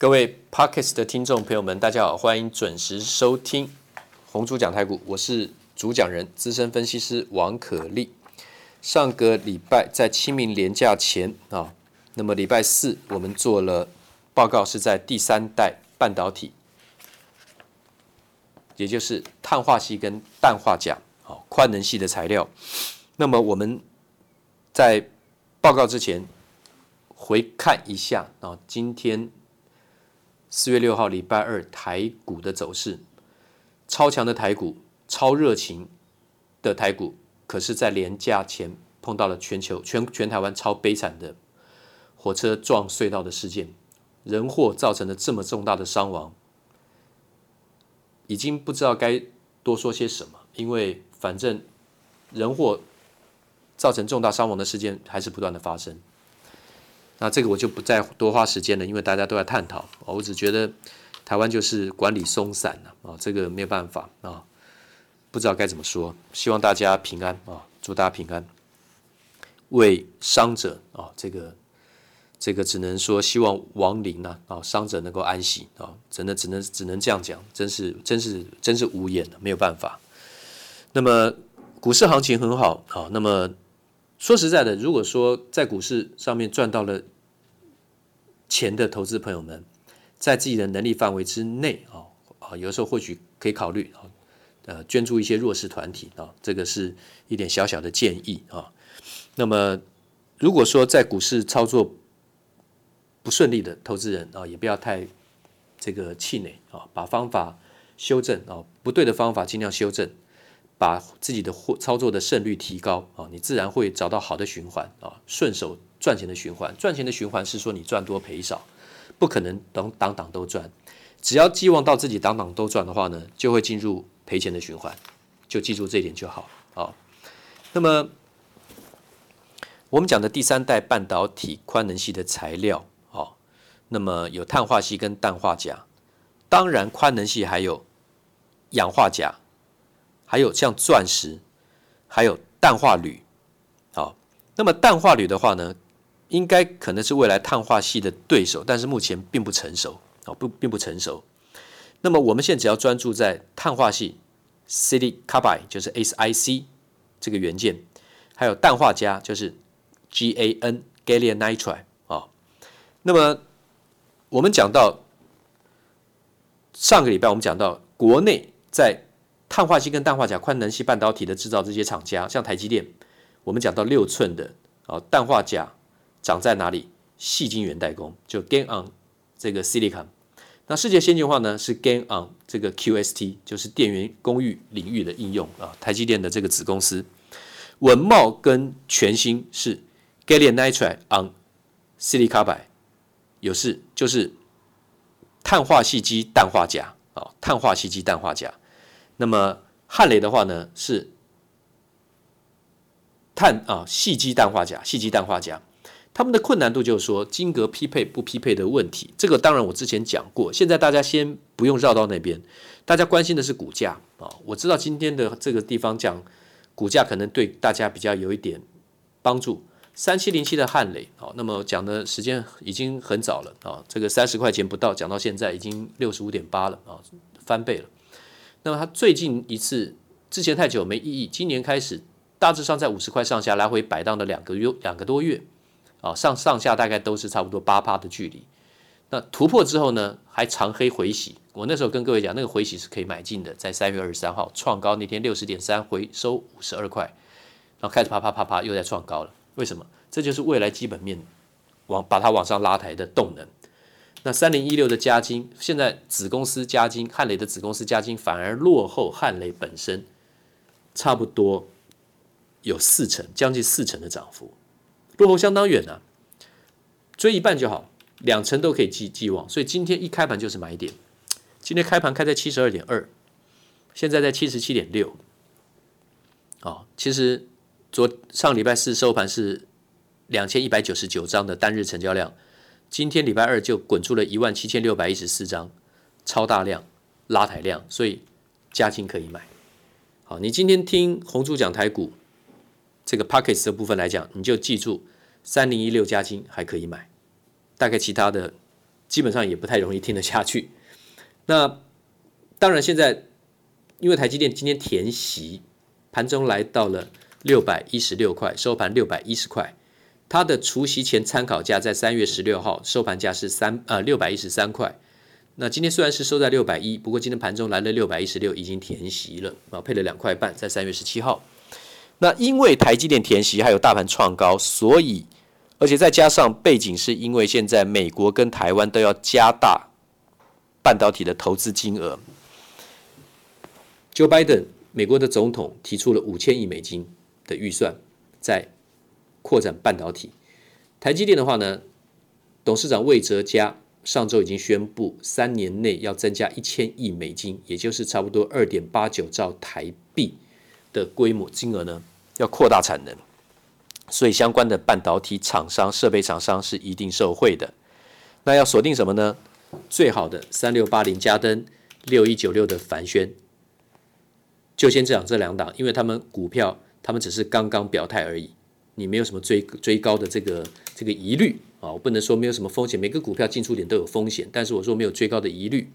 各位 Podcast 的听众朋友们，大家好，欢迎准时收听红猪讲太股，我是主讲人资深分析师王可立。上个礼拜在清明连假前啊，那么礼拜四我们做了报告，是在第三代半导体，也就是碳化矽跟氮化钾，啊，宽能系的材料。那么我们在报告之前回看一下啊，今天。四月六号，礼拜二，台股的走势，超强的台股，超热情的台股，可是，在连假前碰到了全球全全台湾超悲惨的火车撞隧道的事件，人祸造成了这么重大的伤亡，已经不知道该多说些什么，因为反正人祸造成重大伤亡的事件还是不断的发生。那这个我就不再多花时间了，因为大家都在探讨。我只觉得台湾就是管理松散了啊，这个没有办法啊，不知道该怎么说。希望大家平安啊，祝大家平安。为伤者啊，这个这个只能说希望亡灵呐啊，伤者能够安息啊，真的只能只能这样讲，真是真是真是无言了，没有办法。那么股市行情很好啊，那么。说实在的，如果说在股市上面赚到了钱的投资朋友们，在自己的能力范围之内啊啊，有时候或许可以考虑啊，呃，捐助一些弱势团体啊，这个是一点小小的建议啊。那么，如果说在股市操作不顺利的投资人啊，也不要太这个气馁啊，把方法修正啊，不对的方法尽量修正。把自己的货操作的胜率提高啊，你自然会找到好的循环啊，顺手赚钱的循环。赚钱的循环是说你赚多赔少，不可能等档档都赚。只要寄望到自己档档都赚的话呢，就会进入赔钱的循环。就记住这一点就好啊。那么我们讲的第三代半导体宽能系的材料啊，那么有碳化矽跟氮化镓，当然宽能系还有氧化钾。还有像钻石，还有氮化铝，好，那么氮化铝的话呢，应该可能是未来碳化系的对手，但是目前并不成熟，啊，不，并不成熟。那么我们现在只要专注在碳化矽，silicon carbide 就是 SiC 这个元件，还有氮化镓就是 GaN gallium nitride 啊。那么我们讲到上个礼拜，我们讲到国内在碳化矽跟氮化镓宽能系半导体的制造这些厂家，像台积电，我们讲到六寸的啊，氮化镓长在哪里？细晶圆代工，就 Gain on 这个 Silicon。那世界先进化呢是 Gain on 这个 QST，就是电源公寓领域的应用啊。台积电的这个子公司，稳懋跟全新是 Gallium Nitride on Silicon 百有是就是碳化矽基氮化镓啊，碳化矽基氮化镓。那么汉雷的话呢是碳啊细基氮化镓，细基氮化镓，他们的困难度就是说晶格匹配不匹配的问题。这个当然我之前讲过，现在大家先不用绕到那边，大家关心的是股价啊。我知道今天的这个地方讲股价可能对大家比较有一点帮助。三七零七的汉雷啊，那么讲的时间已经很早了啊，这个三十块钱不到，讲到现在已经六十五点八了啊，翻倍了。那么它最近一次之前太久没意义，今年开始大致上在五十块上下来回摆荡了两个月两个多月，啊上上下大概都是差不多八趴的距离。那突破之后呢，还长黑回洗。我那时候跟各位讲，那个回洗是可以买进的，在三月二十三号创高那天六十点三回收五十二块，然后开始啪啪啪啪又在创高了。为什么？这就是未来基本面往把它往上拉抬的动能。那三零一六的加金，现在子公司加金，汉磊的子公司加金反而落后汉磊本身，差不多有四成，将近四成的涨幅，落后相当远啊，追一半就好，两成都可以寄寄望。所以今天一开盘就是买点，今天开盘开在七十二点二，现在在七十七点六，啊，其实昨上礼拜四收盘是两千一百九十九张的单日成交量。今天礼拜二就滚出了一万七千六百一十四张，超大量拉抬量，所以嘉晶可以买。好，你今天听红猪讲台股这个 Pockets 的部分来讲，你就记住三零一六嘉晶还可以买，大概其他的基本上也不太容易听得下去。那当然，现在因为台积电今天填息，盘中来到了六百一十六块，收盘六百一十块。它的除息前参考价在三月十六号收盘价是三呃六百一十三块。那今天虽然是收在六百一，不过今天盘中来了六百一十六，已经填息了啊，配了两块半，在三月十七号。那因为台积电填息，还有大盘创高，所以而且再加上背景，是因为现在美国跟台湾都要加大半导体的投资金额。Joe Biden 美国的总统提出了五千亿美金的预算，在扩展半导体。台积电的话呢，董事长魏哲嘉。上周已经宣布，三年内要增加一千亿美金，也就是差不多二点八九兆台币的规模金额呢，要扩大产能，所以相关的半导体厂商、设备厂商是一定受惠的。那要锁定什么呢？最好的三六八零嘉登、六一九六的凡轩，就先讲这两档，因为他们股票，他们只是刚刚表态而已，你没有什么追追高的这个这个疑虑。啊，我不能说没有什么风险，每个股票进出点都有风险，但是我说没有追高的疑虑，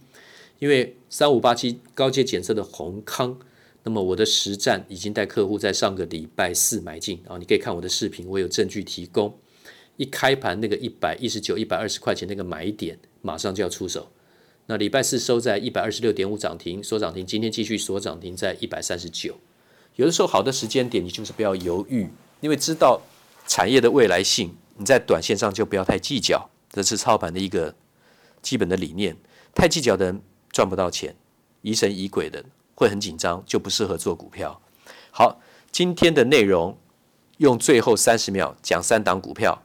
因为三五八七高阶检测的閎康，那么我的实战已经带客户在上个礼拜四买进啊，你可以看我的视频，我有证据提供，一开盘那个一百一十九、一百二十块钱那个买点，马上就要出手，那礼拜四收在一百二十六点五涨停，锁涨停，今天继续锁涨停在一百三十九，有的时候好的时间点你就是不要犹豫，因为知道产业的未来性。你在短线上就不要太计较，这是操盘的一个基本的理念。太计较的人赚不到钱，疑神疑鬼的会很紧张，就不适合做股票。好，今天的内容用最后三十秒讲三档股票：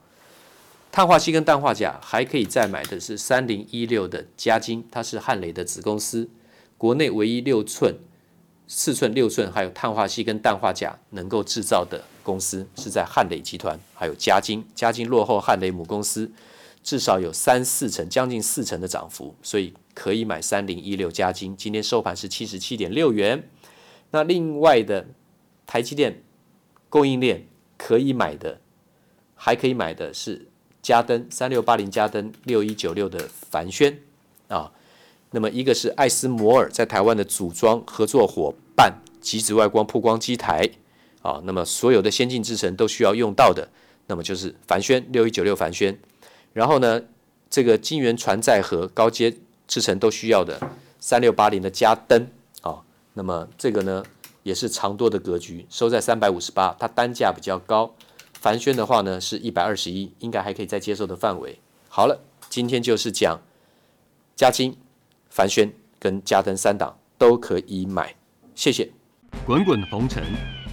碳化锡跟氮化钾，还可以再买的是三零一六的嘉晶，它是汉磊的子公司，国内唯一六寸、四寸、六寸，还有碳化锡跟氮化钾能够制造的。公司是在汉磊集团，还有嘉晶，嘉晶落后汉磊母公司至少有三四成，将近四成的涨幅，所以可以买三零一六嘉晶。今天收盘是七十七点六元。那另外的台积电供应链可以买的，还可以买的是嘉登三六八零嘉登六一九六的凡轩啊。那么一个是艾斯摩尔在台湾的组装合作伙伴，极紫外光曝光机台。啊，那么所有的先进制程都需要用到的，那么就是凡轩六一九六凡轩，然后呢，这个晶圆传载和高阶制程都需要的三六八零的加登啊，那么这个呢也是长多的格局，收在三百五十八，它单价比较高，凡轩的话呢是一百二十一，应该还可以再接受的范围。好了，今天就是讲嘉晶、凡轩跟嘉登三档都可以买，谢谢。滚滚红尘。